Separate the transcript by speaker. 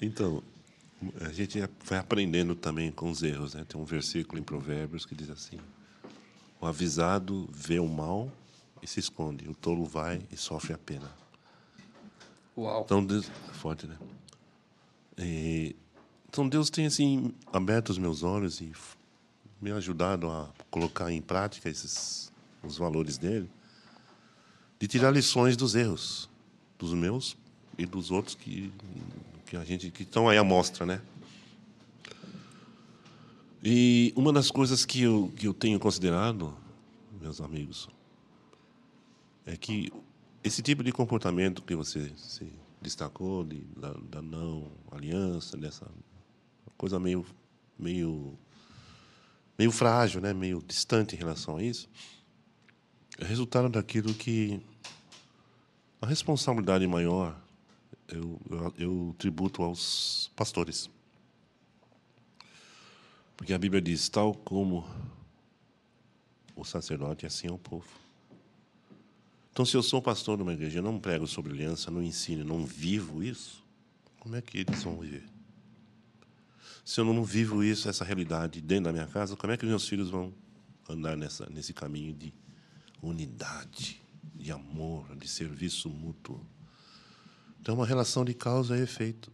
Speaker 1: Então, a gente vai aprendendo também com os erros, né? Tem um versículo em Provérbios que diz assim: O avisado vê o mal e se esconde, o tolo vai e sofre a pena.
Speaker 2: Uau.
Speaker 1: Então, Deus, forte, né? E, então Deus tem assim aberto os meus olhos e me ajudado a colocar em prática esses os valores dele, de tirar lições dos erros, dos meus e dos outros que que a gente que estão aí à mostra, né? E uma das coisas que eu que eu tenho considerado, meus amigos, é que esse tipo de comportamento que você se destacou de, da, da não aliança, dessa coisa meio meio meio frágil, né, meio distante em relação a isso, é resultado daquilo que a responsabilidade maior eu, eu, tributo aos pastores. Porque a Bíblia diz: tal como o sacerdote, assim é o povo. Então, se eu sou pastor de uma igreja, eu não prego sobre aliança, não ensino, não vivo isso, como é que eles vão viver? Se eu não vivo isso, essa realidade dentro da minha casa, como é que meus filhos vão andar nessa, nesse caminho de unidade, de amor, de serviço mútuo? Então, uma relação de causa e efeito.